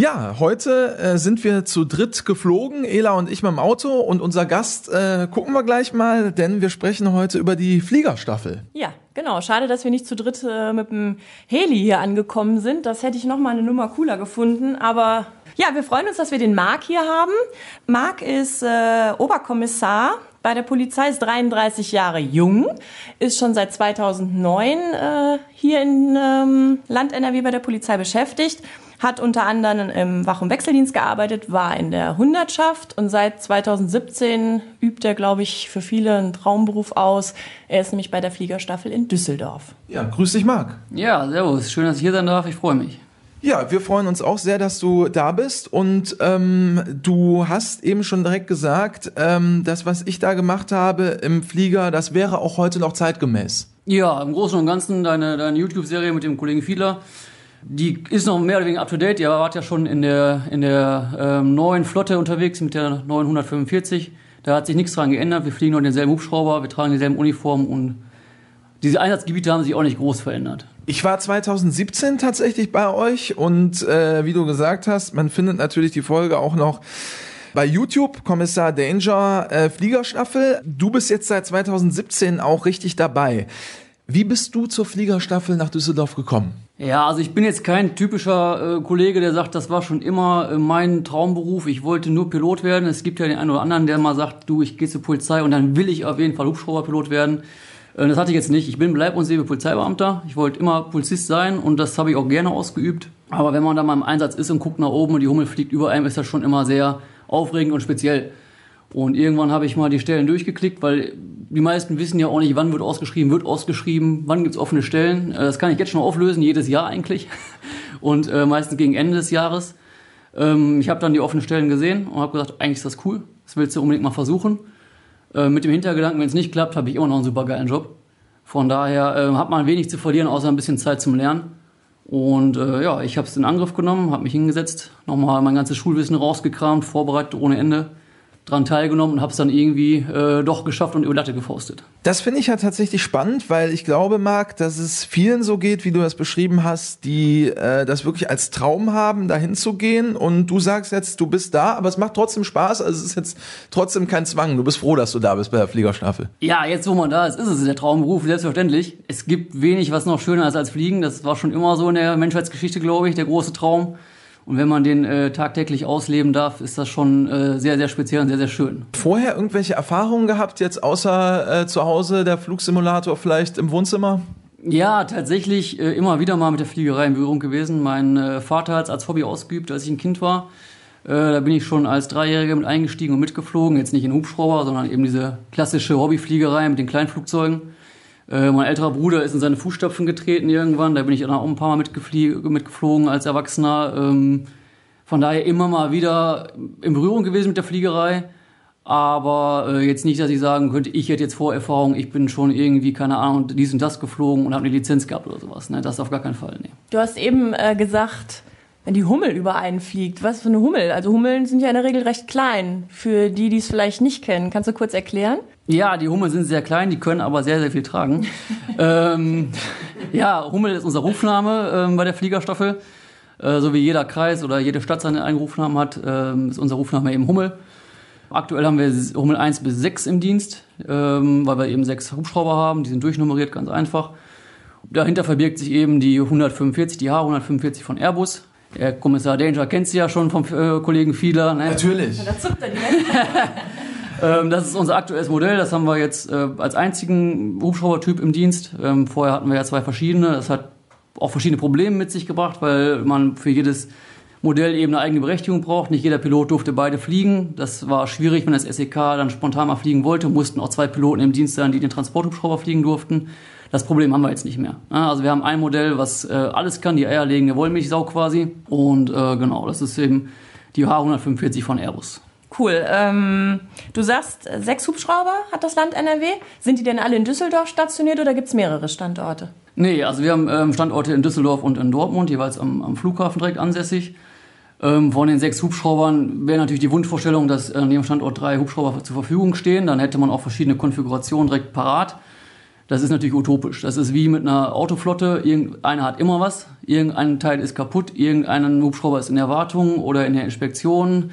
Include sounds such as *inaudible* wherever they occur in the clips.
Ja, heute äh, sind wir zu dritt geflogen, Ela und ich mit dem Auto und unser Gast äh, gucken wir gleich mal, denn wir sprechen heute über die Fliegerstaffel. Ja, genau. Schade, dass wir nicht zu dritt äh, mit dem Heli hier angekommen sind. Das hätte ich noch mal eine Nummer cooler gefunden, aber ja, wir freuen uns, dass wir den Marc hier haben. Marc ist äh, Oberkommissar bei der Polizei, ist 33 Jahre jung, ist schon seit 2009 äh, hier in ähm, Land NRW bei der Polizei beschäftigt hat unter anderem im Wach- und Wechseldienst gearbeitet, war in der Hundertschaft und seit 2017 übt er, glaube ich, für viele einen Traumberuf aus. Er ist nämlich bei der Fliegerstaffel in Düsseldorf. Ja, grüß dich, Marc. Ja, servus. Schön, dass ich hier sein darf. Ich freue mich. Ja, wir freuen uns auch sehr, dass du da bist und ähm, du hast eben schon direkt gesagt, ähm, das, was ich da gemacht habe im Flieger, das wäre auch heute noch zeitgemäß. Ja, im Großen und Ganzen deine, deine YouTube-Serie mit dem Kollegen Fiedler die ist noch mehr oder weniger up to date. Ihr wart ja schon in der, in der ähm, neuen Flotte unterwegs mit der 945. Da hat sich nichts dran geändert. Wir fliegen noch denselben Hubschrauber, wir tragen dieselben Uniformen und diese Einsatzgebiete haben sich auch nicht groß verändert. Ich war 2017 tatsächlich bei euch und äh, wie du gesagt hast, man findet natürlich die Folge auch noch bei YouTube, Kommissar Danger, äh, Fliegerstaffel. Du bist jetzt seit 2017 auch richtig dabei. Wie bist du zur Fliegerstaffel nach Düsseldorf gekommen? Ja, also ich bin jetzt kein typischer äh, Kollege, der sagt, das war schon immer äh, mein Traumberuf. Ich wollte nur Pilot werden. Es gibt ja den einen oder anderen, der mal sagt, du, ich gehe zur Polizei und dann will ich auf jeden Fall Hubschrauberpilot werden. Äh, das hatte ich jetzt nicht. Ich bin Bleib- und Sebe Polizeibeamter. Ich wollte immer Polizist sein und das habe ich auch gerne ausgeübt. Aber wenn man da mal im Einsatz ist und guckt nach oben und die Hummel fliegt über einem, ist das schon immer sehr aufregend und speziell. Und irgendwann habe ich mal die Stellen durchgeklickt, weil die meisten wissen ja auch nicht, wann wird ausgeschrieben, wird ausgeschrieben, wann gibt's offene Stellen. Äh, das kann ich jetzt schon auflösen, jedes Jahr eigentlich. *laughs* Und äh, meistens gegen Ende des Jahres. Ähm, ich habe dann die offenen Stellen gesehen und habe gesagt, eigentlich ist das cool, das willst du unbedingt mal versuchen. Äh, mit dem Hintergedanken, wenn es nicht klappt, habe ich immer noch einen super geilen Job. Von daher äh, hat man wenig zu verlieren, außer ein bisschen Zeit zum Lernen. Und äh, ja, ich habe es in Angriff genommen, habe mich hingesetzt, nochmal mein ganzes Schulwissen rausgekramt, vorbereitet ohne Ende dran teilgenommen und habe es dann irgendwie äh, doch geschafft und über Latte gefaustet. Das finde ich ja tatsächlich spannend, weil ich glaube, Marc, dass es vielen so geht, wie du das beschrieben hast, die äh, das wirklich als Traum haben, dahin zu gehen. Und du sagst jetzt, du bist da, aber es macht trotzdem Spaß. Also es ist jetzt trotzdem kein Zwang. Du bist froh, dass du da bist bei der Fliegerstaffel. Ja, jetzt wo man da ist, ist es der Traumberuf, selbstverständlich. Es gibt wenig, was noch schöner ist als Fliegen. Das war schon immer so in der Menschheitsgeschichte, glaube ich, der große Traum. Und wenn man den äh, tagtäglich ausleben darf, ist das schon äh, sehr, sehr speziell und sehr, sehr schön. Vorher irgendwelche Erfahrungen gehabt, jetzt außer äh, zu Hause der Flugsimulator vielleicht im Wohnzimmer? Ja, tatsächlich äh, immer wieder mal mit der Fliegerei in Berührung gewesen. Mein äh, Vater hat es als Hobby ausgeübt, als ich ein Kind war. Äh, da bin ich schon als Dreijähriger mit eingestiegen und mitgeflogen. Jetzt nicht in Hubschrauber, sondern eben diese klassische Hobbyfliegerei mit den Kleinflugzeugen. Äh, mein älterer Bruder ist in seine Fußstapfen getreten irgendwann. Da bin ich dann auch ein paar Mal mitgeflogen als Erwachsener. Ähm, von daher immer mal wieder in Berührung gewesen mit der Fliegerei. Aber äh, jetzt nicht, dass ich sagen könnte, ich hätte jetzt Vorerfahrung, ich bin schon irgendwie, keine Ahnung, dies und das geflogen und habe eine Lizenz gehabt oder sowas. Ne? Das auf gar keinen Fall. Nee. Du hast eben äh, gesagt, wenn die Hummel über einen fliegt. Was für eine Hummel? Also Hummeln sind ja in der Regel recht klein. Für die, die es vielleicht nicht kennen, kannst du kurz erklären? Ja, die Hummel sind sehr klein, die können aber sehr, sehr viel tragen. *laughs* ähm, ja, Hummel ist unser Rufname ähm, bei der Fliegerstaffel. Äh, so wie jeder Kreis oder jede Stadt seinen eigenen Rufnamen hat, ähm, ist unser Rufname eben Hummel. Aktuell haben wir Hummel 1 bis 6 im Dienst, ähm, weil wir eben sechs Hubschrauber haben, die sind durchnummeriert, ganz einfach. Dahinter verbirgt sich eben die 145, die H145 von Airbus. Der Kommissar Danger kennt sie ja schon vom äh, Kollegen Fiedler. Ne? Natürlich. Da zuckt er. *laughs* Ähm, das ist unser aktuelles Modell. Das haben wir jetzt äh, als einzigen Hubschraubertyp im Dienst. Ähm, vorher hatten wir ja zwei verschiedene. Das hat auch verschiedene Probleme mit sich gebracht, weil man für jedes Modell eben eine eigene Berechtigung braucht. Nicht jeder Pilot durfte beide fliegen. Das war schwierig, wenn das SEK dann spontan mal fliegen wollte. Mussten auch zwei Piloten im Dienst sein, die den Transporthubschrauber fliegen durften. Das Problem haben wir jetzt nicht mehr. Also wir haben ein Modell, was äh, alles kann, die eierlegende Wollmilchsau quasi. Und äh, genau, das ist eben die H145 von Airbus. Cool. Ähm, du sagst, sechs Hubschrauber hat das Land NRW. Sind die denn alle in Düsseldorf stationiert oder gibt es mehrere Standorte? Nee, also wir haben ähm, Standorte in Düsseldorf und in Dortmund, jeweils am, am Flughafen direkt ansässig. Ähm, von den sechs Hubschraubern wäre natürlich die Wunschvorstellung, dass an jedem Standort drei Hubschrauber zur Verfügung stehen. Dann hätte man auch verschiedene Konfigurationen direkt parat. Das ist natürlich utopisch. Das ist wie mit einer Autoflotte. Irgendeiner hat immer was. Irgendein Teil ist kaputt. Irgendein Hubschrauber ist in der Wartung oder in der Inspektion.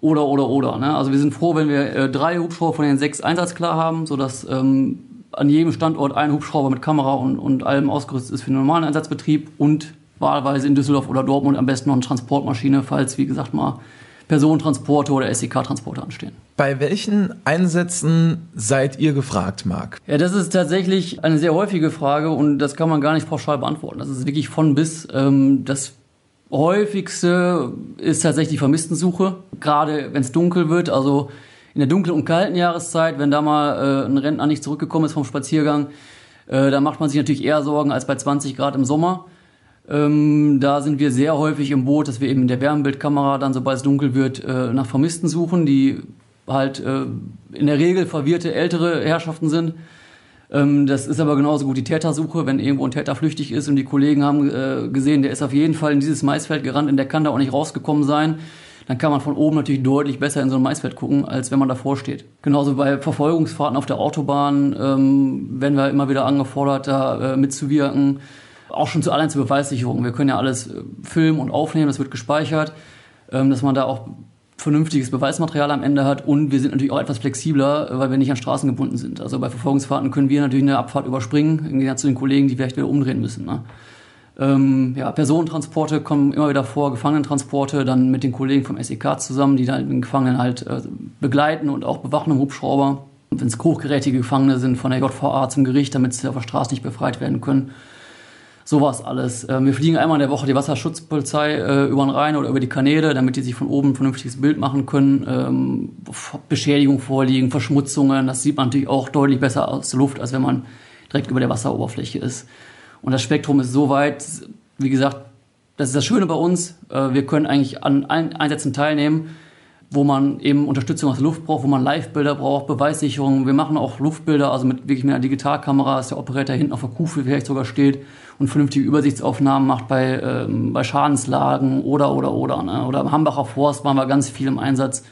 Oder, oder, oder. Ne? Also wir sind froh, wenn wir äh, drei Hubschrauber von den sechs einsatzklar haben, sodass ähm, an jedem Standort ein Hubschrauber mit Kamera und, und allem ausgerüstet ist für den normalen Einsatzbetrieb und wahlweise in Düsseldorf oder Dortmund am besten noch eine Transportmaschine, falls, wie gesagt, mal Personentransporte oder SEK-Transporte anstehen. Bei welchen Einsätzen seid ihr gefragt, Marc? Ja, das ist tatsächlich eine sehr häufige Frage und das kann man gar nicht pauschal beantworten. Das ist wirklich von bis. Ähm, das häufigste ist tatsächlich die Vermisstensuche, gerade wenn es dunkel wird. Also in der dunklen und kalten Jahreszeit, wenn da mal äh, ein Rentner nicht zurückgekommen ist vom Spaziergang, äh, da macht man sich natürlich eher Sorgen als bei 20 Grad im Sommer. Ähm, da sind wir sehr häufig im Boot, dass wir eben in der Wärmebildkamera dann, sobald es dunkel wird, äh, nach Vermissten suchen, die halt äh, in der Regel verwirrte ältere Herrschaften sind. Ähm, das ist aber genauso gut die Tätersuche, wenn irgendwo ein Täter flüchtig ist und die Kollegen haben äh, gesehen, der ist auf jeden Fall in dieses Maisfeld gerannt und der kann da auch nicht rausgekommen sein. Dann kann man von oben natürlich deutlich besser in so ein Maisfeld gucken, als wenn man davor steht. Genauso bei Verfolgungsfahrten auf der Autobahn ähm, werden wir immer wieder angefordert, da äh, mitzuwirken auch schon zu allein zur Beweissicherung. Wir können ja alles äh, filmen und aufnehmen, das wird gespeichert, ähm, dass man da auch vernünftiges Beweismaterial am Ende hat und wir sind natürlich auch etwas flexibler, weil wir nicht an Straßen gebunden sind. Also bei Verfolgungsfahrten können wir natürlich eine Abfahrt überspringen, im Gegensatz zu den Kollegen, die vielleicht wieder umdrehen müssen. Ne? Ähm, ja, Personentransporte kommen immer wieder vor, Gefangenentransporte, dann mit den Kollegen vom SEK zusammen, die dann den Gefangenen halt äh, begleiten und auch bewachen im Hubschrauber. Wenn es hochgerätige Gefangene sind, von der JVA zum Gericht, damit sie auf der Straße nicht befreit werden können sowas alles. Ähm, wir fliegen einmal in der Woche die Wasserschutzpolizei äh, über den Rhein oder über die Kanäle, damit die sich von oben ein vernünftiges Bild machen können. Ähm, Beschädigung vorliegen, Verschmutzungen, das sieht man natürlich auch deutlich besser aus der Luft, als wenn man direkt über der Wasseroberfläche ist. Und das Spektrum ist so weit, wie gesagt, das ist das Schöne bei uns. Äh, wir können eigentlich an allen Einsätzen teilnehmen wo man eben Unterstützung aus der Luft braucht, wo man Live-Bilder braucht, Beweissicherung. Wir machen auch Luftbilder, also mit wirklich mit einer Digitalkamera, dass der Operator hinten auf der Kufe vielleicht sogar steht und vernünftige Übersichtsaufnahmen macht bei, ähm, bei Schadenslagen oder, oder, oder. Ne? Oder im Hambacher Forst waren wir ganz viel im Einsatz,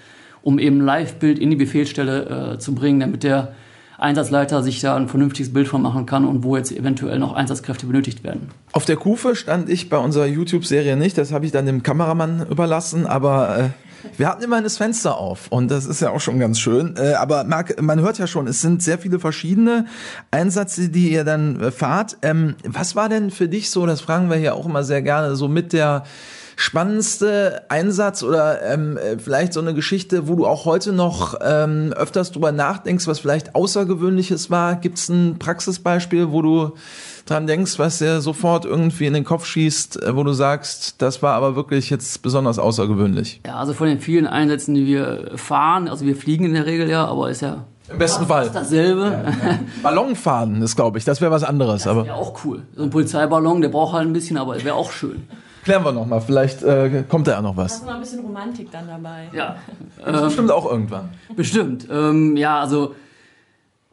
um eben Live-Bild in die Befehlsstelle äh, zu bringen, damit der Einsatzleiter sich da ein vernünftiges Bild von machen kann und wo jetzt eventuell noch Einsatzkräfte benötigt werden. Auf der Kufe stand ich bei unserer YouTube-Serie nicht, das habe ich dann dem Kameramann überlassen, aber äh, wir hatten immer das Fenster auf und das ist ja auch schon ganz schön. Äh, aber Marc, man hört ja schon, es sind sehr viele verschiedene Einsätze, die ihr dann äh, fahrt. Ähm, was war denn für dich so, das fragen wir hier auch immer sehr gerne, so mit der spannendste Einsatz oder ähm, äh, vielleicht so eine Geschichte, wo du auch heute noch ähm, öfters drüber nachdenkst, was vielleicht Außergewöhnliches war? Gibt es ein Praxisbeispiel, wo du dran denkst, was dir sofort irgendwie in den Kopf schießt, äh, wo du sagst, das war aber wirklich jetzt besonders außergewöhnlich? Ja, also von den vielen Einsätzen, die wir fahren, also wir fliegen in der Regel ja, aber ist ja im besten Fall. dasselbe. Ja, ja. Ballonfahren ist, glaube ich, das wäre was anderes. Das wäre auch cool. So ein Polizeiballon, der braucht halt ein bisschen, aber wäre auch schön. Klären wir nochmal, vielleicht äh, kommt da ja noch was. Hast du noch ein bisschen Romantik dann dabei? Ja. Das bestimmt auch irgendwann. Bestimmt. Ähm, ja, also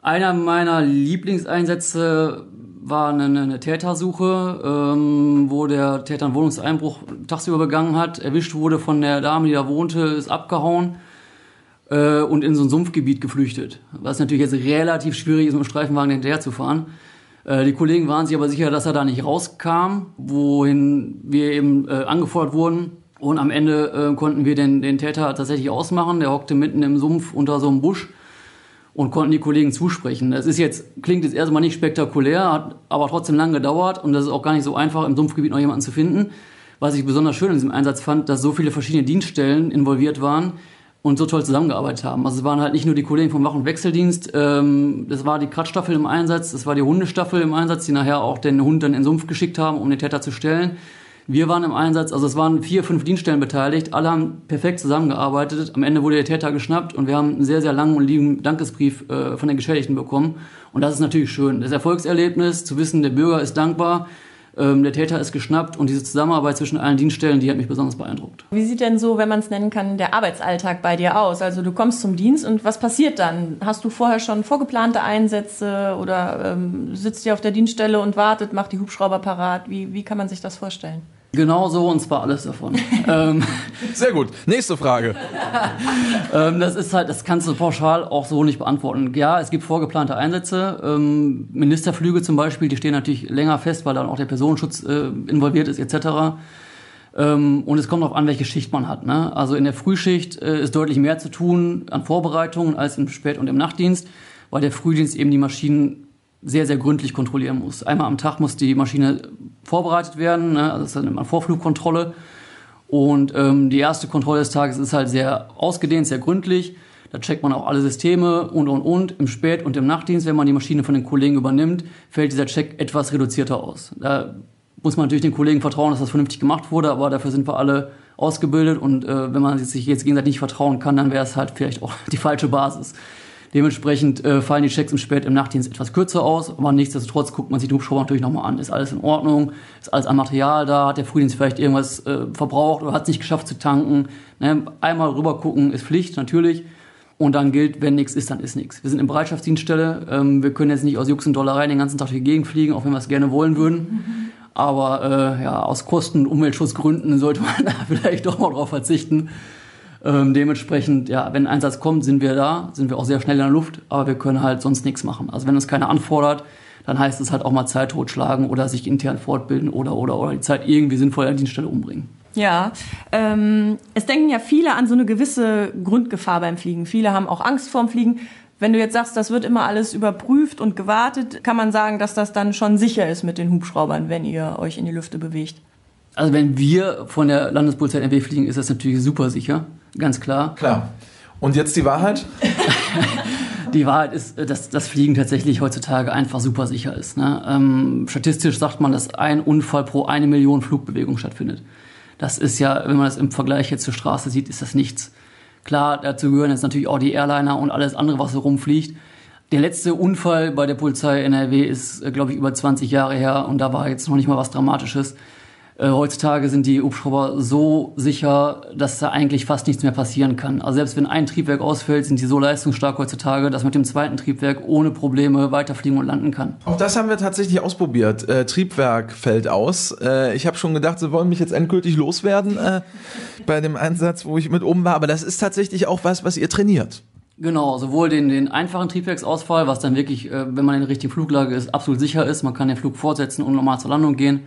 einer meiner Lieblingseinsätze war eine, eine Tätersuche, ähm, wo der Täter einen Wohnungseinbruch tagsüber begangen hat, erwischt wurde von der Dame, die da wohnte, ist abgehauen äh, und in so ein Sumpfgebiet geflüchtet. Was natürlich jetzt relativ schwierig ist, mit dem Streifenwagen hinterher zu fahren. Äh, die Kollegen waren sich aber sicher, dass er da nicht rauskam, wohin wir eben äh, angefordert wurden. Und am Ende äh, konnten wir den, den Täter tatsächlich ausmachen. Der hockte mitten im Sumpf unter so einem Busch und konnten die Kollegen zusprechen. Das ist jetzt, klingt jetzt erstmal nicht spektakulär, hat aber trotzdem lange gedauert und das ist auch gar nicht so einfach, im Sumpfgebiet noch jemanden zu finden. Was ich besonders schön in diesem Einsatz fand, dass so viele verschiedene Dienststellen involviert waren und so toll zusammengearbeitet haben. Also es waren halt nicht nur die Kollegen vom Wach- und Wechseldienst, ähm, das war die Kratzstaffel im Einsatz, das war die Hundestaffel im Einsatz, die nachher auch den Hund dann in den Sumpf geschickt haben, um den Täter zu stellen. Wir waren im Einsatz, also es waren vier, fünf Dienststellen beteiligt, alle haben perfekt zusammengearbeitet. Am Ende wurde der Täter geschnappt und wir haben einen sehr, sehr langen und lieben Dankesbrief äh, von den Geschädigten bekommen. Und das ist natürlich schön. Das Erfolgserlebnis, zu wissen, der Bürger ist dankbar, ähm, der Täter ist geschnappt und diese Zusammenarbeit zwischen allen Dienststellen, die hat mich besonders beeindruckt. Wie sieht denn so, wenn man es nennen kann, der Arbeitsalltag bei dir aus? Also du kommst zum Dienst und was passiert dann? Hast du vorher schon vorgeplante Einsätze oder ähm, sitzt ihr auf der Dienststelle und wartet, macht die Hubschrauber parat? Wie, wie kann man sich das vorstellen? Genau so und zwar alles davon. *laughs* ähm, Sehr gut. Nächste Frage. *laughs* ähm, das ist halt, das kannst du pauschal auch so nicht beantworten. Ja, es gibt vorgeplante Einsätze. Ähm, Ministerflüge zum Beispiel, die stehen natürlich länger fest, weil dann auch der Personenschutz äh, involviert ist etc. Ähm, und es kommt darauf an, welche Schicht man hat. Ne? Also in der Frühschicht äh, ist deutlich mehr zu tun an Vorbereitungen als im Spät- und im Nachtdienst, weil der Frühdienst eben die Maschinen sehr, sehr gründlich kontrollieren muss. Einmal am Tag muss die Maschine vorbereitet werden, ne? also das ist dann immer Vorflugkontrolle. Und ähm, die erste Kontrolle des Tages ist halt sehr ausgedehnt, sehr gründlich. Da checkt man auch alle Systeme und, und, und. Im Spät- und im Nachtdienst, wenn man die Maschine von den Kollegen übernimmt, fällt dieser Check etwas reduzierter aus. Da muss man natürlich den Kollegen vertrauen, dass das vernünftig gemacht wurde, aber dafür sind wir alle ausgebildet und äh, wenn man sich jetzt gegenseitig nicht vertrauen kann, dann wäre es halt vielleicht auch *laughs* die falsche Basis. Dementsprechend äh, fallen die Checks im Spät im Nachtdienst etwas kürzer aus, aber nichtsdestotrotz guckt man sich den Hubschrauber natürlich nochmal an. Ist alles in Ordnung? Ist alles an Material da? Hat der Frühdienst vielleicht irgendwas äh, verbraucht oder hat es nicht geschafft zu tanken? Ne? Einmal rüber gucken ist Pflicht, natürlich. Und dann gilt, wenn nichts ist, dann ist nichts. Wir sind in Bereitschaftsdienststelle. Ähm, wir können jetzt nicht aus Jux und Dollerei den ganzen Tag durch die Gegend fliegen, auch wenn wir es gerne wollen würden. Aber äh, ja, aus Kosten- und Umweltschutzgründen sollte man *laughs* da vielleicht doch mal drauf verzichten. Ähm, dementsprechend, ja, wenn ein Einsatz kommt, sind wir da, sind wir auch sehr schnell in der Luft, aber wir können halt sonst nichts machen. Also wenn uns keiner anfordert, dann heißt es halt auch mal Zeit totschlagen oder sich intern fortbilden oder oder oder die Zeit irgendwie sinnvoll an der Dienststelle umbringen. Ja, ähm, es denken ja viele an so eine gewisse Grundgefahr beim Fliegen. Viele haben auch Angst vorm Fliegen. Wenn du jetzt sagst, das wird immer alles überprüft und gewartet, kann man sagen, dass das dann schon sicher ist mit den Hubschraubern, wenn ihr euch in die Lüfte bewegt. Also wenn wir von der Landespolizei NRW fliegen, ist das natürlich super sicher, ganz klar. Klar. Und jetzt die Wahrheit? *laughs* Die Wahrheit ist, dass das Fliegen tatsächlich heutzutage einfach super sicher ist. Ne? Ähm, statistisch sagt man, dass ein Unfall pro eine Million Flugbewegungen stattfindet. Das ist ja, wenn man das im Vergleich jetzt zur Straße sieht, ist das nichts. Klar, dazu gehören jetzt natürlich auch die Airliner und alles andere, was so rumfliegt. Der letzte Unfall bei der Polizei NRW ist, äh, glaube ich, über 20 Jahre her und da war jetzt noch nicht mal was Dramatisches. Äh, heutzutage sind die Hubschrauber so sicher, dass da eigentlich fast nichts mehr passieren kann. Also selbst wenn ein Triebwerk ausfällt, sind die so leistungsstark heutzutage, dass mit dem zweiten Triebwerk ohne Probleme weiterfliegen und landen kann. Auch das haben wir tatsächlich ausprobiert. Äh, Triebwerk fällt aus. Äh, ich habe schon gedacht, sie wollen mich jetzt endgültig loswerden äh, bei dem Einsatz, wo ich mit oben war. Aber das ist tatsächlich auch was, was ihr trainiert. Genau, sowohl den, den einfachen Triebwerksausfall, was dann wirklich, äh, wenn man in der richtigen Fluglage ist, absolut sicher ist. Man kann den Flug fortsetzen und normal zur Landung gehen.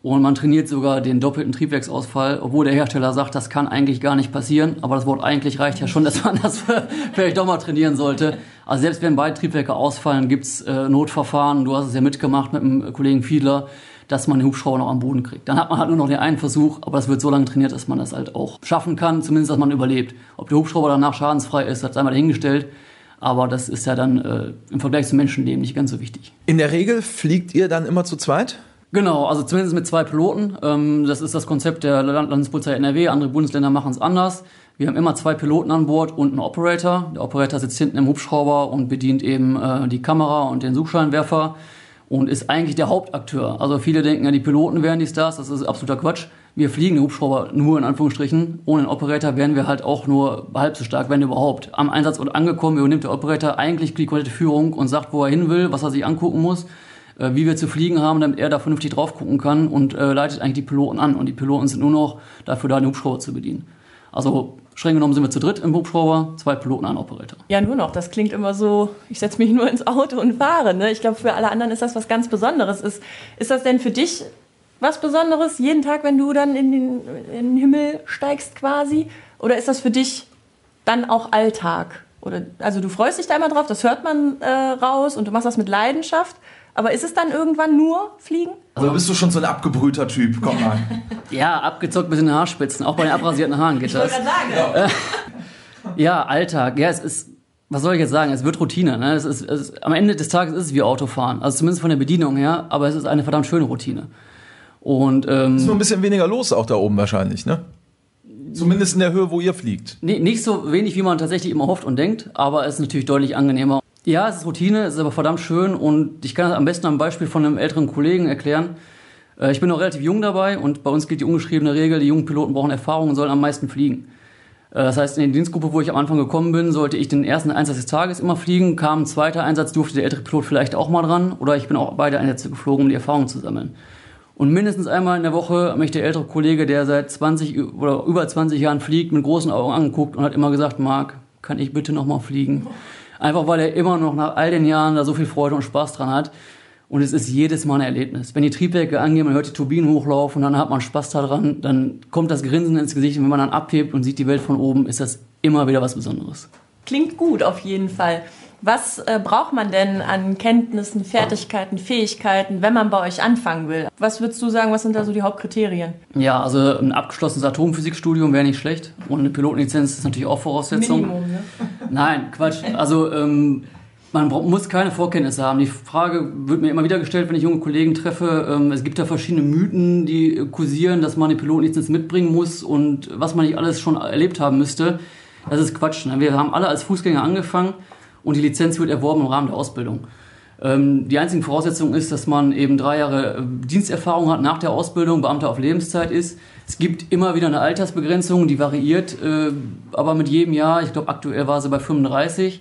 Und man trainiert sogar den doppelten Triebwerksausfall, obwohl der Hersteller sagt, das kann eigentlich gar nicht passieren. Aber das Wort eigentlich reicht ja schon, dass man das *laughs* vielleicht doch mal trainieren sollte. Also selbst wenn beide Triebwerke ausfallen, gibt's äh, Notverfahren. Du hast es ja mitgemacht mit dem Kollegen Fiedler, dass man den Hubschrauber noch am Boden kriegt. Dann hat man halt nur noch den einen Versuch, aber das wird so lange trainiert, dass man das halt auch schaffen kann, zumindest, dass man überlebt. Ob der Hubschrauber danach schadensfrei ist, hat einmal dahingestellt. Aber das ist ja dann äh, im Vergleich zum Menschenleben nicht ganz so wichtig. In der Regel fliegt ihr dann immer zu zweit? Genau, also zumindest mit zwei Piloten. Ähm, das ist das Konzept der Land Landespolizei NRW. Andere Bundesländer machen es anders. Wir haben immer zwei Piloten an Bord und einen Operator. Der Operator sitzt hinten im Hubschrauber und bedient eben äh, die Kamera und den Suchscheinwerfer und ist eigentlich der Hauptakteur. Also viele denken ja, die Piloten wären die Stars. Das ist absoluter Quatsch. Wir fliegen den Hubschrauber nur in Anführungsstrichen. Ohne den Operator wären wir halt auch nur halb so stark, wenn überhaupt. Am Einsatz und angekommen übernimmt der Operator eigentlich die komplette Führung und sagt, wo er hin will, was er sich angucken muss äh, wie wir zu fliegen haben, damit er da vernünftig drauf gucken kann und äh, leitet eigentlich die Piloten an. Und die Piloten sind nur noch dafür da, den Hubschrauber zu bedienen. Also streng genommen sind wir zu dritt im Hubschrauber, zwei Piloten, ein Operator. Ja, nur noch. Das klingt immer so, ich setze mich *laughs* nur ins Auto und fahre. Ne? Ich glaube, für alle anderen ist das was ganz Besonderes. Ist, ist das denn für dich was Besonderes, jeden Tag, wenn du dann in den, in den Himmel steigst quasi? Oder ist das für dich dann auch Alltag? Oder, also du freust dich da immer drauf, das hört man äh, raus und du machst das mit Leidenschaft. Aber ist es dann irgendwann nur Fliegen? Also bist du schon so ein abgebrühter Typ? Komm mal. *laughs* Ja, abgezockt bis in den Haarspitzen. Auch bei den abrasierten Haaren geht das. Ich sagen. *laughs* Ja, Alltag. Ja, es ist, was soll ich jetzt sagen? Es wird Routine. Ne? Es ist, es ist, am Ende des Tages ist es wie Autofahren. Also zumindest von der Bedienung her. Aber es ist eine verdammt schöne Routine. Und ähm, Ist nur ein bisschen weniger los auch da oben wahrscheinlich, ne? Zumindest in der Höhe, wo ihr fliegt. Nee, nicht so wenig, wie man tatsächlich immer hofft und denkt, aber es ist natürlich deutlich angenehmer. Ja, es ist Routine, es ist aber verdammt schön und ich kann das am besten am Beispiel von einem älteren Kollegen erklären. Äh, Ich bin noch relativ jung dabei und bei uns gilt die ungeschriebene Regel, die jungen Piloten brauchen Erfahrung und sollen am meisten fliegen. Äh, Das heißt, in der Dienstgruppe, wo ich am Anfang gekommen bin, sollte ich den ersten Einsatz des Tages immer fliegen. Kam ein zweiter Einsatz, durfte der ältere Pilot vielleicht auch mal dran oder ich bin auch beide Einsätze geflogen, um die Erfahrung zu sammeln. Und mindestens einmal in der Woche hat mich der ältere Kollege, der seit 20 oder über 20 Jahren fliegt, mit großen Augen angeguckt und hat immer gesagt, Marc, kann ich bitte nochmal fliegen? Einfach weil er immer noch nach all den Jahren da so viel Freude und Spaß dran hat. Und es ist jedes Mal ein Erlebnis. Wenn die Triebwerke angehen, man hört die Turbinen hochlaufen, dann hat man Spaß daran, dann kommt das Grinsen ins Gesicht und wenn man dann abhebt und sieht die Welt von oben, ist das immer wieder was Besonderes. Klingt gut auf jeden Fall. Was äh, braucht man denn an Kenntnissen, Fertigkeiten, Fähigkeiten, wenn man bei euch anfangen will? Was würdest du sagen, was sind da so die Hauptkriterien? Ja, also ein abgeschlossenes Atomphysikstudium wäre nicht schlecht. Und eine Pilotenlizenz ist natürlich auch Voraussetzung. Minimum, ne? Nein, Quatsch. Also ähm, man muss keine Vorkenntnisse haben. Die Frage wird mir immer wieder gestellt, wenn ich junge Kollegen treffe. Ähm, es gibt da verschiedene Mythen, die kursieren, dass man eine Pilotenlizenz mitbringen muss und was man nicht alles schon erlebt haben müsste. Das ist Quatsch. Ne? Wir haben alle als Fußgänger angefangen und die Lizenz wird erworben im Rahmen der Ausbildung. Ähm, die einzige Voraussetzung ist, dass man eben drei Jahre äh, Diensterfahrung hat nach der Ausbildung, Beamter auf Lebenszeit ist. Es gibt immer wieder eine Altersbegrenzung, die variiert, äh, aber mit jedem Jahr, ich glaube aktuell war sie bei 35.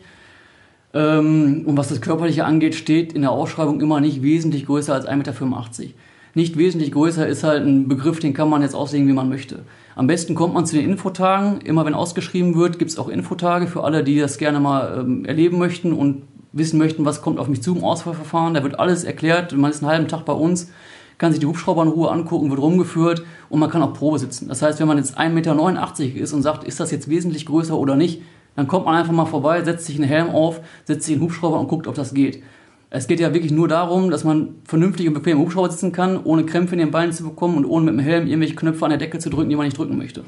Ähm, und was das Körperliche angeht, steht in der Ausschreibung immer nicht wesentlich größer als 1,85 Meter. Nicht wesentlich größer ist halt ein Begriff, den kann man jetzt auslegen, wie man möchte. Am besten kommt man zu den Infotagen. Immer wenn ausgeschrieben wird, gibt es auch Infotage für alle, die das gerne mal ähm, erleben möchten und wissen möchten, was kommt auf mich zu im Auswahlverfahren. Da wird alles erklärt. Man ist einen halben Tag bei uns, kann sich die Hubschrauber in Ruhe angucken, wird rumgeführt und man kann auch Probe sitzen. Das heißt, wenn man jetzt 1,89 Meter ist und sagt, ist das jetzt wesentlich größer oder nicht, dann kommt man einfach mal vorbei, setzt sich einen Helm auf, setzt sich einen Hubschrauber und guckt, ob das geht. Es geht ja wirklich nur darum, dass man vernünftig und bequem im Hubschrauber sitzen kann, ohne Krämpfe in den Beinen zu bekommen und ohne mit dem Helm irgendwelche Knöpfe an der Decke zu drücken, die man nicht drücken möchte.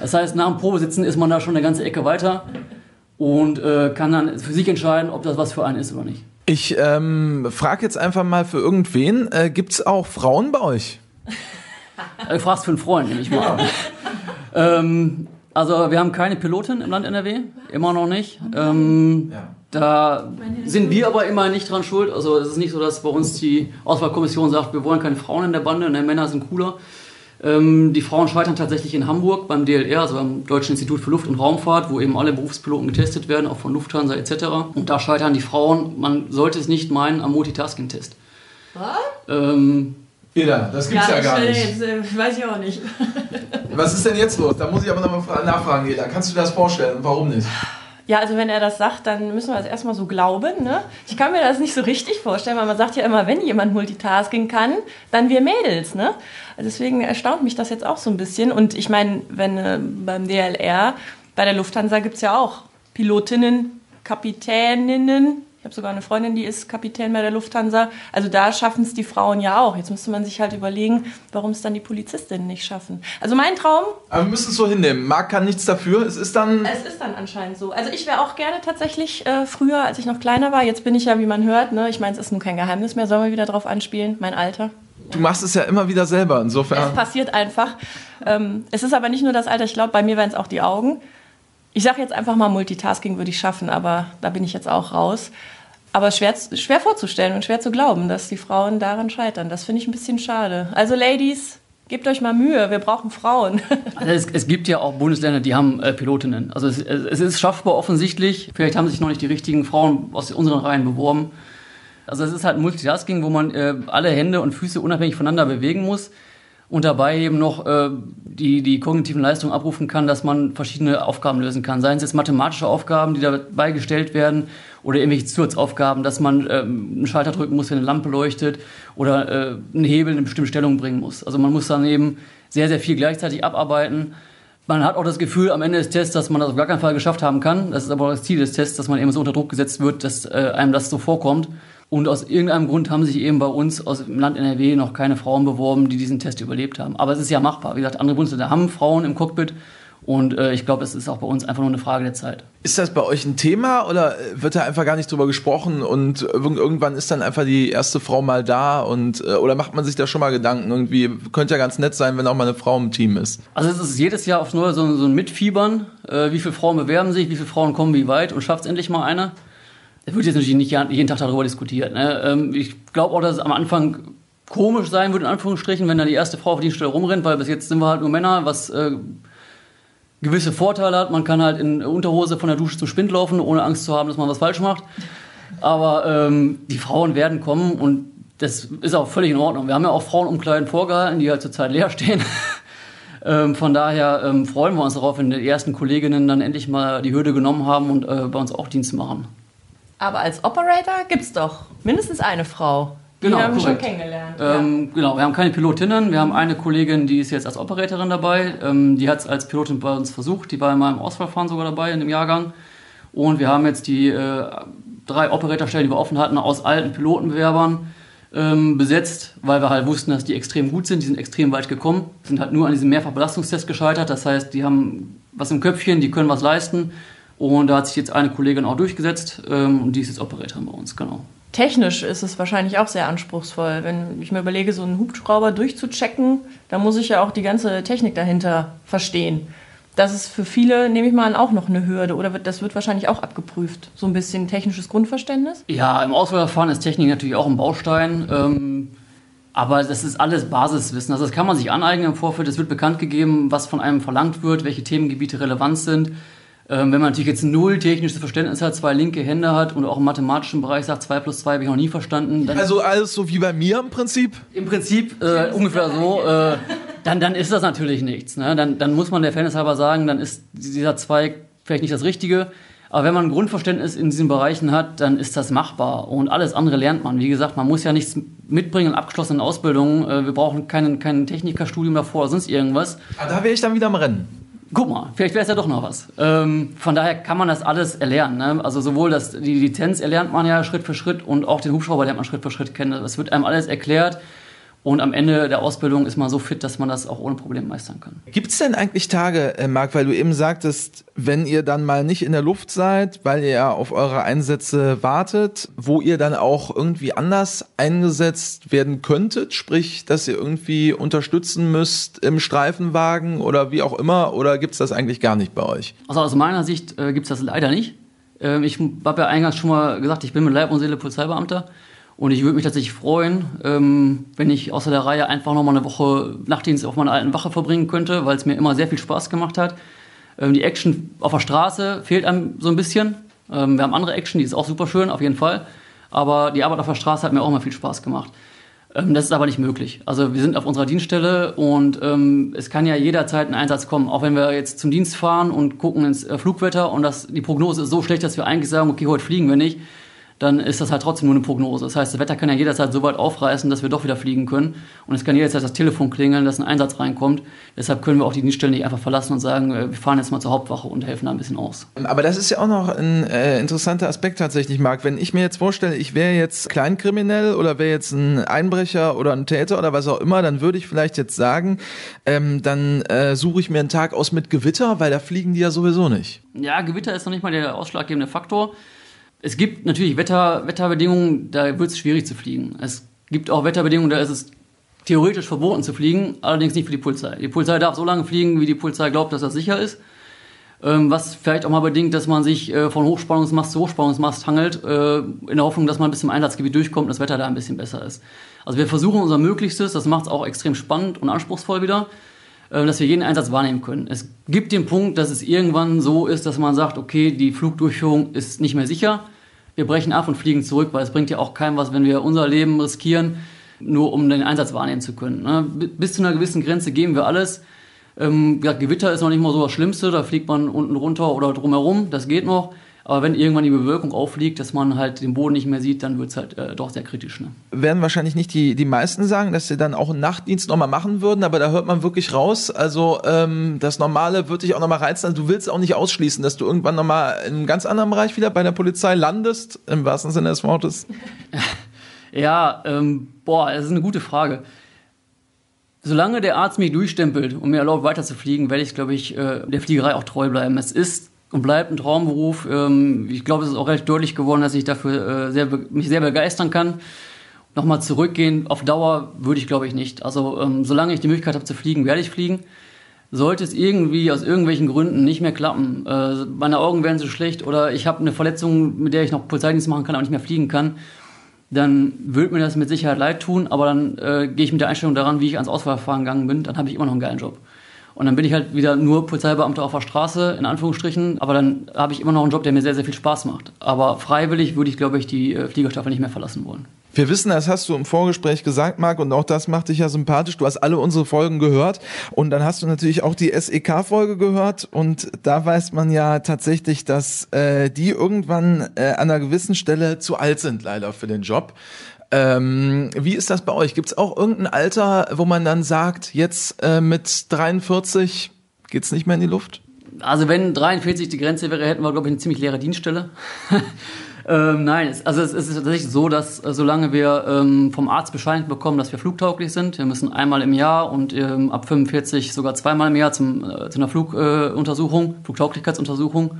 Das heißt, nach dem Probesitzen ist man da schon eine ganze Ecke weiter und äh, kann dann für sich entscheiden, ob das was für einen ist oder nicht. Ich ähm, frage jetzt einfach mal für irgendwen, äh, gibt es auch Frauen bei euch? Du *laughs* fragst für einen Freund, nehme ich mal. ähm, also wir haben keine Pilotin im Land NRW, immer noch nicht. Ähm, ja. Da sind wir aber immer nicht dran schuld. Also es ist nicht so, dass bei uns die Auswahlkommission sagt, wir wollen keine Frauen in der Bande, ne, Männer sind cooler. Ähm, die Frauen scheitern tatsächlich in Hamburg beim DLR, also beim Deutschen Institut für Luft- und Raumfahrt, wo eben alle Berufspiloten getestet werden, auch von Lufthansa etc. Und da scheitern die Frauen, man sollte es nicht meinen, am Multitasking-Test. Was? Ähm, Eda, das gibt's ja, ja gar nicht. Jetzt, äh, weiß ich auch nicht. Was ist denn jetzt los? Da muss ich aber nochmal nachfragen, Eda. Kannst du dir das vorstellen? Warum nicht? Ja, also wenn er das sagt, dann müssen wir das erstmal so glauben. Ne? Ich kann mir das nicht so richtig vorstellen, weil man sagt ja immer, wenn jemand Multitasking kann, dann wir Mädels. Ne? Deswegen erstaunt mich das jetzt auch so ein bisschen. Und ich meine, wenn äh, beim DLR, bei der Lufthansa gibt es ja auch Pilotinnen, Kapitäninnen, ich habe sogar eine Freundin, die ist Kapitän bei der Lufthansa. Also da schaffen es die Frauen ja auch. Jetzt müsste man sich halt überlegen, warum es dann die Polizistinnen nicht schaffen. Also mein Traum. Aber wir müssen es so hinnehmen. Marc kann nichts dafür. Es ist dann. Es ist dann anscheinend so. Also ich wäre auch gerne tatsächlich äh, früher, als ich noch kleiner war. Jetzt bin ich ja, wie man hört, ne? ich meine, es ist nun kein Geheimnis mehr. Sollen wir wieder drauf anspielen? Mein Alter. Du machst es ja immer wieder selber, insofern. Es passiert einfach. Ähm, es ist aber nicht nur das Alter, ich glaube, bei mir wären es auch die Augen. Ich sage jetzt einfach mal, Multitasking würde ich schaffen, aber da bin ich jetzt auch raus. Aber schwer, schwer vorzustellen und schwer zu glauben, dass die Frauen daran scheitern. Das finde ich ein bisschen schade. Also Ladies, Gebt euch mal Mühe, wir brauchen Frauen. *laughs* Also es, es, gibt ja auch Bundesländer, die haben äh, Pilotinnen. Also es, es, ist schaffbar offensichtlich. Vielleicht haben sich noch nicht die richtigen Frauen aus unseren Reihen beworben. Also es ist halt Multitasking, wo man äh, alle Hände und Füße unabhängig voneinander bewegen muss und dabei eben noch äh, die, die kognitiven Leistungen abrufen kann, dass man verschiedene Aufgaben lösen kann. Seien es jetzt mathematische Aufgaben, die dabei gestellt werden, oder irgendwelche Zusatzaufgaben, dass man ähm, einen Schalter drücken muss, wenn eine Lampe leuchtet, oder äh, einen Hebel in eine bestimmte Stellung bringen muss. Also man muss dann eben sehr, sehr viel gleichzeitig abarbeiten. Man hat auch das Gefühl am Ende des Tests, dass man das auf gar keinen Fall geschafft haben kann. Das ist aber auch das Ziel des Tests, dass man eben so unter Druck gesetzt wird, dass äh, einem das so vorkommt. Und aus irgendeinem Grund haben sich eben bei uns aus dem Land NRW noch keine Frauen beworben, die diesen Test überlebt haben. Aber es ist ja machbar. Wie gesagt, andere Bundesländer haben Frauen im Cockpit. Und äh, ich glaube, es ist auch bei uns einfach nur eine Frage der Zeit. Ist das bei euch ein Thema oder wird da einfach gar nicht drüber gesprochen und irgendwann ist dann einfach die erste Frau mal da und äh, oder macht man sich da schon mal Gedanken? Irgendwie könnte ja ganz nett sein, wenn auch mal eine Frau im Team ist. Also es ist jedes Jahr aufs Neue so, so ein Mitfiebern. Äh, wie viele Frauen bewerben sich, wie viele Frauen kommen wie weit und schafft es endlich mal eine? Es wird jetzt natürlich nicht jeden Tag darüber diskutiert. Ne? Ähm, ich glaube auch, dass es am Anfang komisch sein wird, in Anführungsstrichen, wenn da die erste Frau auf die Stelle rumrennt, weil bis jetzt sind wir halt nur Männer, was äh, gewisse Vorteile hat. Man kann halt in Unterhose von der Dusche zum Spind laufen, ohne Angst zu haben, dass man was falsch macht. Aber ähm, die Frauen werden kommen und das ist auch völlig in Ordnung. Wir haben ja auch Frauenumkleiden vorgehalten, die halt zurzeit leer stehen. *laughs* ähm, von daher ähm, freuen wir uns darauf, wenn die ersten Kolleginnen dann endlich mal die Hürde genommen haben und äh, bei uns auch Dienst machen. Aber als Operator gibt es doch mindestens eine Frau. Die Genau, haben wir schon kennengelernt. Ähm, Genau, wir haben keine Pilotinnen. Wir haben eine Kollegin, die ist jetzt als Operatorin dabei. Ähm, die hat es als Pilotin bei uns versucht. Die war in meinem Auswahlfahren sogar dabei in dem Jahrgang. Und wir haben jetzt die äh, drei Operatorstellen, die wir offen hatten, aus alten Pilotenbewerbern ähm, besetzt, weil wir halt wussten, dass die extrem gut sind. Die sind extrem weit gekommen, sind halt nur an diesem Mehrfachbelastungstest gescheitert. Das heißt, die haben was im Köpfchen, die können was leisten. Und da hat sich jetzt eine Kollegin auch durchgesetzt ähm, und die ist jetzt Operatorin bei uns, genau. Technisch ist es wahrscheinlich auch sehr anspruchsvoll. Wenn ich mir überlege, so einen Hubschrauber durchzuchecken, da muss ich ja auch die ganze Technik dahinter verstehen. Das ist für viele, nehme ich mal an, auch noch eine Hürde. Oder wird, das wird wahrscheinlich auch abgeprüft. So ein bisschen technisches Grundverständnis. Ja, im Auswahlverfahren ist Technik natürlich auch ein Baustein. Ähm, aber das ist alles Basiswissen. Also das kann man sich aneignen im Vorfeld. Es wird bekannt gegeben, was von einem verlangt wird, welche Themengebiete relevant sind. Ähm, wenn man natürlich jetzt null technisches Verständnis hat, zwei linke Hände hat und auch im mathematischen Bereich sagt, 2 plus 2 habe ich noch nie verstanden, dann Also alles so wie bei mir im Prinzip. im Prinzip äh, ungefähr so, äh, dann, dann ist das natürlich nichts. Ne? Dann, dann muss man der Fairness halber sagen, dann ist dieser Zweig vielleicht nicht das Richtige. Aber wenn man ein Grundverständnis in diesen Bereichen hat, dann ist das machbar. Und alles andere lernt man. Wie gesagt, man muss ja nichts mitbringen in abgeschlossenen Ausbildungen. Äh, wir brauchen kein, kein Technikerstudium davor oder sonst irgendwas. Ah, da wäre ich dann wieder am Rennen. Guck mal, vielleicht wäre es ja doch noch was. Ähm, von daher kann man das alles erlernen. Ne? Also sowohl das, die Lizenz erlernt man ja Schritt für Schritt und auch den Hubschrauber lernt man Schritt für Schritt kennen. Das wird einem alles erklärt. Und am Ende der Ausbildung ist man so fit, dass man das auch ohne Probleme meistern kann. Gibt es denn eigentlich Tage, äh, Marc, weil du eben sagtest, wenn ihr dann mal nicht in der Luft seid, weil ihr ja auf eure Einsätze wartet, wo ihr dann auch irgendwie anders eingesetzt werden könntet, sprich, dass ihr irgendwie unterstützen müsst im Streifenwagen oder wie auch immer, oder gibt's das eigentlich gar nicht bei euch? Also aus meiner Sicht äh, gibt es das leider nicht. Ähm, ich habe ja eingangs schon mal gesagt, ich bin mit Leib und Seele Polizeibeamter. Und ich würde mich tatsächlich freuen, ähm, wenn ich außer der Reihe einfach noch mal eine Woche Nachtdienst auf meiner alten Wache verbringen könnte, weil es mir immer sehr viel Spaß gemacht hat. Ähm, die Action auf der Straße fehlt einem so ein bisschen. Ähm, wir haben andere Action, die ist auch super schön, auf jeden Fall. Aber die Arbeit auf der Straße hat mir auch immer viel Spaß gemacht. Ähm, das ist aber nicht möglich. Also wir sind auf unserer Dienststelle und ähm, es kann ja jederzeit ein Einsatz kommen. Auch wenn wir jetzt zum Dienst fahren und gucken ins äh, Flugwetter und das, die Prognose ist so schlecht, dass wir eigentlich sagen, okay, heute fliegen wir nicht, dann ist das halt trotzdem nur eine Prognose. Das heißt, das Wetter kann ja jederzeit so weit aufreißen, dass wir doch wieder fliegen können. Und es kann jederzeit das Telefon klingeln, dass ein Einsatz reinkommt. Deshalb können wir auch die Dienststelle nicht einfach verlassen und sagen, äh, wir fahren jetzt mal zur Hauptwache und helfen da ein bisschen aus. Aber das ist ja auch noch ein äh, interessanter Aspekt tatsächlich, Marc. Wenn ich mir jetzt vorstelle, ich wäre jetzt Kleinkriminell oder wäre jetzt ein Einbrecher oder ein Täter oder was auch immer, dann würde ich vielleicht jetzt sagen, ähm, dann äh, suche ich mir einen Tag aus mit Gewitter, weil da fliegen die ja sowieso nicht. Ja, Gewitter ist noch nicht mal der ausschlaggebende Faktor. Es gibt natürlich Wetter, Wetterbedingungen, da wird es schwierig zu fliegen. Es gibt auch Wetterbedingungen, da ist es theoretisch verboten zu fliegen, allerdings nicht für die Polizei. Die Polizei darf so lange fliegen, wie die Polizei glaubt, dass das sicher ist. Ähm, was vielleicht auch mal bedingt, dass man sich äh, von Hochspannungsmast zu Hochspannungsmast hangelt, äh, in der Hoffnung, dass man bis zum Einsatzgebiet durchkommt und das Wetter da ein bisschen besser ist. Also wir versuchen unser Möglichstes, das macht es auch extrem spannend und anspruchsvoll wieder, äh, dass wir jeden Einsatz wahrnehmen können. Es gibt den Punkt, dass es irgendwann so ist, dass man sagt, okay, die Flugdurchführung ist nicht mehr sicher, wir brechen ab und fliegen zurück, weil es bringt ja auch keinem was, wenn wir unser Leben riskieren, nur um den Einsatz wahrnehmen zu können. Ne? Bis zu einer gewissen Grenze geben wir alles. Ähm, ja, Gewitter ist noch nicht mal so das Schlimmste, da fliegt man unten runter oder drumherum, das geht noch. Aber wenn irgendwann die Bewölkung aufliegt, dass man halt den Boden nicht mehr sieht, dann wird es halt äh, doch sehr kritisch. Ne? Werden wahrscheinlich nicht die, die meisten sagen, dass sie dann auch einen Nachtdienst nochmal machen würden, aber da hört man wirklich raus. Also ähm, das Normale wird dich auch nochmal reizen. Also du willst auch nicht ausschließen, dass du irgendwann nochmal in einem ganz anderen Bereich wieder bei der Polizei landest, im wahrsten Sinne des Wortes. *laughs* Ja, ähm, boah, das ist eine gute Frage. Solange der Arzt mich durchstempelt und mir erlaubt weiterzufliegen, werde ich, glaube ich, äh, der Fliegerei auch treu bleiben. Es ist und bleibt ein Traumberuf. Ähm, ich glaube, es ist auch recht deutlich geworden, dass ich dafür äh, sehr, mich sehr begeistern kann. Nochmal zurückgehen, auf Dauer würde ich, glaube ich, nicht. Also ähm, solange ich die Möglichkeit habe zu fliegen, werde ich fliegen. Sollte es irgendwie aus irgendwelchen Gründen nicht mehr klappen, äh, meine Augen werden so schlecht oder ich habe eine Verletzung, mit der ich noch Polizeidienst machen kann, aber nicht mehr fliegen kann, dann wird mir das mit Sicherheit leid tun, aber dann äh, gehe ich mit der Einstellung daran, wie ich ans Auswahlverfahren gegangen bin, dann habe ich immer noch einen geilen Job. Und dann bin ich halt wieder nur Polizeibeamter auf der Straße, in Anführungsstrichen, aber dann habe ich immer noch einen Job, der mir sehr, sehr viel Spaß macht. Aber freiwillig würde ich, glaube ich, die äh, Fliegerstaffel nicht mehr verlassen wollen. Wir wissen, das hast du im Vorgespräch gesagt, Marc, und auch das macht dich ja sympathisch. Du hast alle unsere Folgen gehört und dann hast du natürlich auch die SEK-Folge gehört und da weiß man ja tatsächlich, dass äh, die irgendwann äh, an einer gewissen Stelle zu alt sind, leider für den Job. Ähm, wie ist das bei euch? Gibt es auch irgendein Alter, wo man dann sagt, jetzt äh, mit 43 geht's nicht mehr in die Luft? Also wenn 43 die Grenze wäre, hätten wir, glaube ich, eine ziemlich leere Dienststelle. *laughs* ähm, nein, es, also es, es, ist tatsächlich so, dass äh, solange wir ähm, vom Arzt bescheinigt bekommen, dass wir flugtauglich sind, wir müssen einmal im Jahr und ähm, ab 45 sogar zweimal im Jahr zum, äh, zu einer Fluguntersuchung, äh, Flugtauglichkeitsuntersuchung.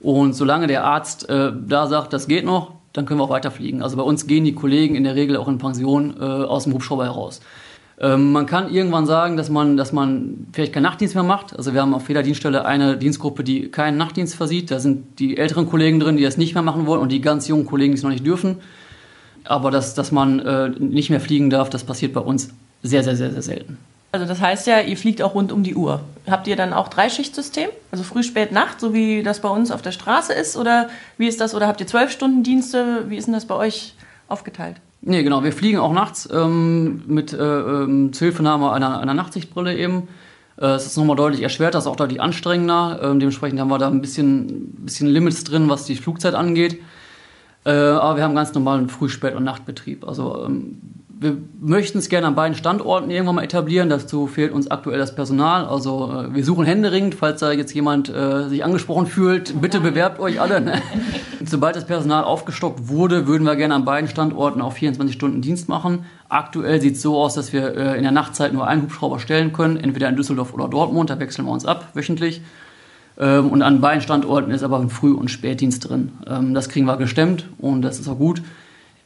Und solange der Arzt äh, da sagt, das geht noch, dann können wir auch weiterfliegen. Also bei uns gehen die Kollegen in der Regel auch in Pension äh, aus dem Hubschrauber heraus. Ähm, man kann irgendwann sagen, dass man, dass man vielleicht keinen Nachtdienst mehr macht. Also wir haben auf jeder Dienststelle eine Dienstgruppe, die keinen Nachtdienst versieht. Da sind die älteren Kollegen drin, die das nicht mehr machen wollen und die ganz jungen Kollegen, die es noch nicht dürfen. Aber dass, dass man äh, nicht mehr fliegen darf, das passiert bei uns sehr, sehr, sehr, sehr selten. Also das heißt ja, ihr fliegt auch rund um die Uhr. Habt ihr dann auch Dreischichtsystem? Also früh, spät, Nacht, so wie das bei uns auf der Straße ist? Oder wie ist das? Oder habt ihr zwölf Stunden Dienste? Wie ist denn das bei euch aufgeteilt? Nee, genau. Wir fliegen auch nachts ähm, mit äh, ähm, Zuhilfenahme einer, einer Nachtsichtbrille eben. Äh, es ist nochmal deutlich erschwert, das ist auch deutlich anstrengender. Ähm, dementsprechend haben wir da ein bisschen, bisschen Limits drin, was die Flugzeit angeht. Äh, aber wir haben ganz normalen Früh-, Spät- und Nachtbetrieb. Also ähm, wir möchten es gerne an beiden Standorten irgendwann mal etablieren. Dazu fehlt uns aktuell das Personal. Also äh, wir suchen händeringend, falls da jetzt jemand äh, sich angesprochen fühlt, bitte bewerbt euch alle. Ne? *laughs* Sobald das Personal aufgestockt wurde, würden wir gerne an beiden Standorten auch 24 Stunden Dienst machen. Aktuell sieht es so aus, dass wir äh, in der Nachtzeit nur einen Hubschrauber stellen können, entweder in Düsseldorf oder Dortmund. Da wechseln wir uns ab wöchentlich. Ähm, und an beiden Standorten ist aber ein Früh- und Spätdienst drin. Ähm, das kriegen wir gestemmt und das ist auch gut.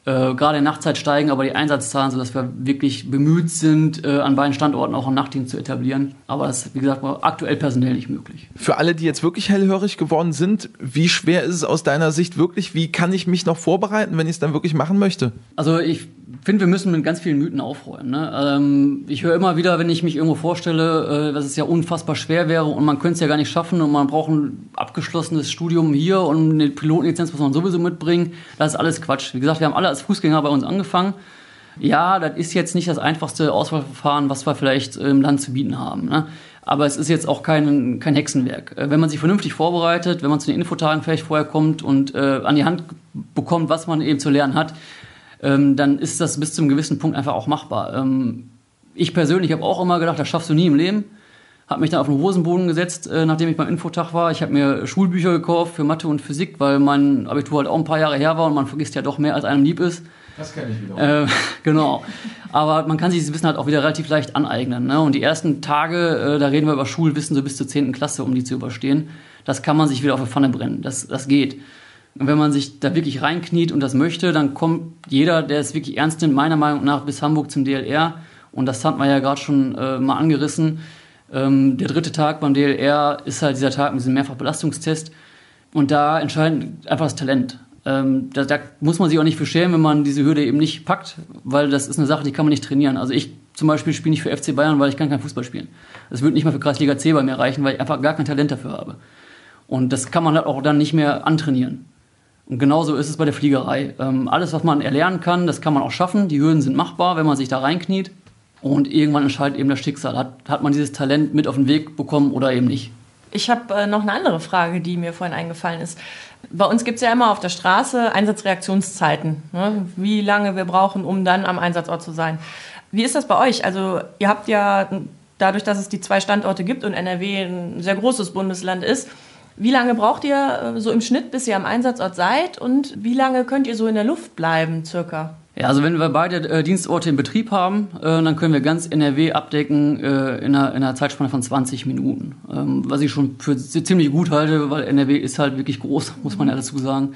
Äh, gerade in Nachtzeit steigen aber die Einsatzzahlen, sodass wir wirklich bemüht sind, äh, an beiden Standorten auch einen Nachtdienst zu etablieren. Aber das ist, wie gesagt, aktuell personell nicht möglich. Für alle, die jetzt wirklich hellhörig geworden sind, wie schwer ist es aus deiner Sicht wirklich? Wie kann ich mich noch vorbereiten, wenn ich es dann wirklich machen möchte? Also ich finde, wir müssen mit ganz vielen Mythen aufräumen. Ne? Ähm, ich höre immer wieder, wenn ich mich irgendwo vorstelle, äh, dass es ja unfassbar schwer wäre und man könnte es ja gar nicht schaffen und man braucht ein abgeschlossenes Studium hier und eine Pilotenlizenz muss man sowieso mitbringen. Das ist alles Quatsch. Wie gesagt, wir haben alle als Fußgänger bei uns angefangen. Ja, das ist jetzt nicht das einfachste Auswahlverfahren, was wir vielleicht im Land zu bieten haben. Ne? Aber es ist jetzt auch kein, kein Hexenwerk. Äh, wenn man sich vernünftig vorbereitet, wenn man zu den Infotagen vielleicht vorher kommt und äh, an die Hand bekommt, was man eben zu lernen hat, ähm, dann ist das bis zu einem gewissen Punkt einfach auch machbar. Ähm, ich persönlich habe auch immer gedacht, das schaffst du nie im Leben. Habe mich dann auf den Hosenboden gesetzt, äh, nachdem ich beim Infotag war. Ich habe mir Schulbücher gekauft für Mathe und Physik, weil mein Abitur halt auch ein paar Jahre her war und man vergisst ja doch mehr, als einem lieb ist. Das kenne ich wieder. Äh, *laughs* genau. Aber man kann sich dieses Wissen halt auch wieder relativ leicht aneignen. Ne? Und die ersten Tage, äh, da reden wir über Schulwissen so bis zur 10. Klasse, um die zu überstehen. Das kann man sich wieder auf die Pfanne brennen. Das, das geht. Und wenn man sich da wirklich reinkniet und das möchte, dann kommt jeder, der es wirklich ernst nimmt, meiner Meinung nach bis Hamburg zum DLR. Und das hat man ja gerade schon äh, mal angerissen. Ähm, der dritte Tag beim DLR ist halt dieser Tag mit diesem Mehrfachbelastungstest. Und da entscheidet einfach das Talent. Ähm, da, da, muss man sich auch nicht für schämen, wenn man diese Hürde eben nicht packt, weil das ist eine Sache, die kann man nicht trainieren. Also ich zum Beispiel spiele nicht für FC Bayern, weil ich kann kein Fußball spielen. Das würde nicht mal für Kreisliga C bei mir reichen, weil ich einfach gar kein Talent dafür habe. Und das kann man halt auch dann nicht mehr antrainieren. Und genauso ist es bei der Fliegerei. Ähm, alles, was man erlernen kann, das kann man auch schaffen. Die Hürden sind machbar, wenn man sich da reinkniet. Und irgendwann entscheidet eben das Schicksal. Hat, hat man dieses Talent mit auf den Weg bekommen oder eben nicht? Ich habe äh, noch eine andere Frage, die mir vorhin eingefallen ist. Bei uns gibt es ja immer auf der Straße Einsatzreaktionszeiten, ne? wie lange wir brauchen, um dann am Einsatzort zu sein. Wie ist das bei euch? Also ihr habt ja dadurch, dass es die zwei Standorte gibt und NRW ein sehr großes Bundesland ist, wie lange braucht ihr äh, so im Schnitt, bis ihr am Einsatzort seid und wie lange könnt ihr so in der Luft bleiben, circa? Ja, also wenn wir beide äh, Dienstorte in Betrieb haben, äh, dann können wir ganz NRW abdecken äh, in, einer, in, einer, Zeitspanne von 20 Minuten. Ähm, was ich schon für ziemlich gut halte, weil NRW ist halt wirklich groß, *laughs* muss man ja dazu sagen.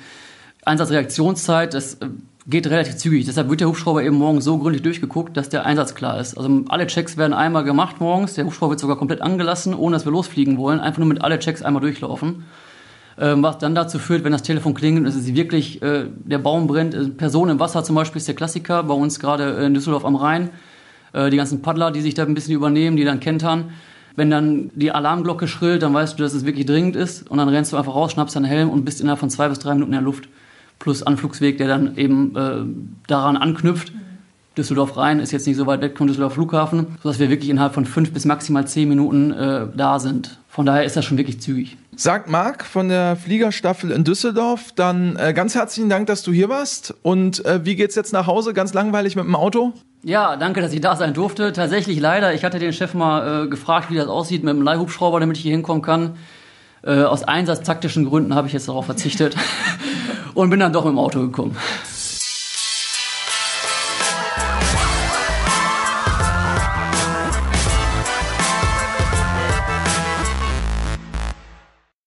Einsatzreaktionszeit, das äh, geht relativ zügig. Deshalb wird der Hubschrauber eben morgens so gründlich durchgeguckt, dass der Einsatz klar ist. Also alle Checks werden einmal gemacht morgens. Der Hubschrauber wird sogar komplett angelassen, ohne dass wir losfliegen wollen. Einfach nur mit alle Checks einmal durchlaufen. Ähm, was dann dazu führt, wenn das Telefon klingelt, ist es wirklich, äh, der Baum brennt. Äh, Person im Wasser zum Beispiel ist der Klassiker, bei uns gerade in Düsseldorf am Rhein. Äh, die ganzen Paddler, die sich da ein bisschen übernehmen, die dann kentern. Wenn dann die Alarmglocke schrillt, dann weißt du, dass es wirklich dringend ist und dann rennst du einfach raus, schnappst deinen Helm und bist innerhalb von zwei bis drei Minuten in der Luft. Plus Anflugsweg, der dann eben äh, daran anknüpft. Düsseldorf rein ist jetzt nicht so weit weg vom Düsseldorf Flughafen, sodass wir wirklich innerhalb von fünf bis maximal zehn Minuten äh, da sind. Von daher ist das schon wirklich zügig. Sagt Marc von der Fliegerstaffel in Düsseldorf. Dann äh, ganz herzlichen Dank, dass du hier warst. Und äh, wie geht's jetzt nach Hause? Ganz langweilig mit dem Auto? Ja, danke, dass ich da sein durfte. Tatsächlich leider. Ich hatte den Chef mal äh, gefragt, wie das aussieht mit dem Leihhubschrauber, damit ich hier hinkommen kann. Äh, aus einsatztaktischen Gründen habe ich jetzt darauf verzichtet *laughs* und bin dann doch mit dem Auto gekommen.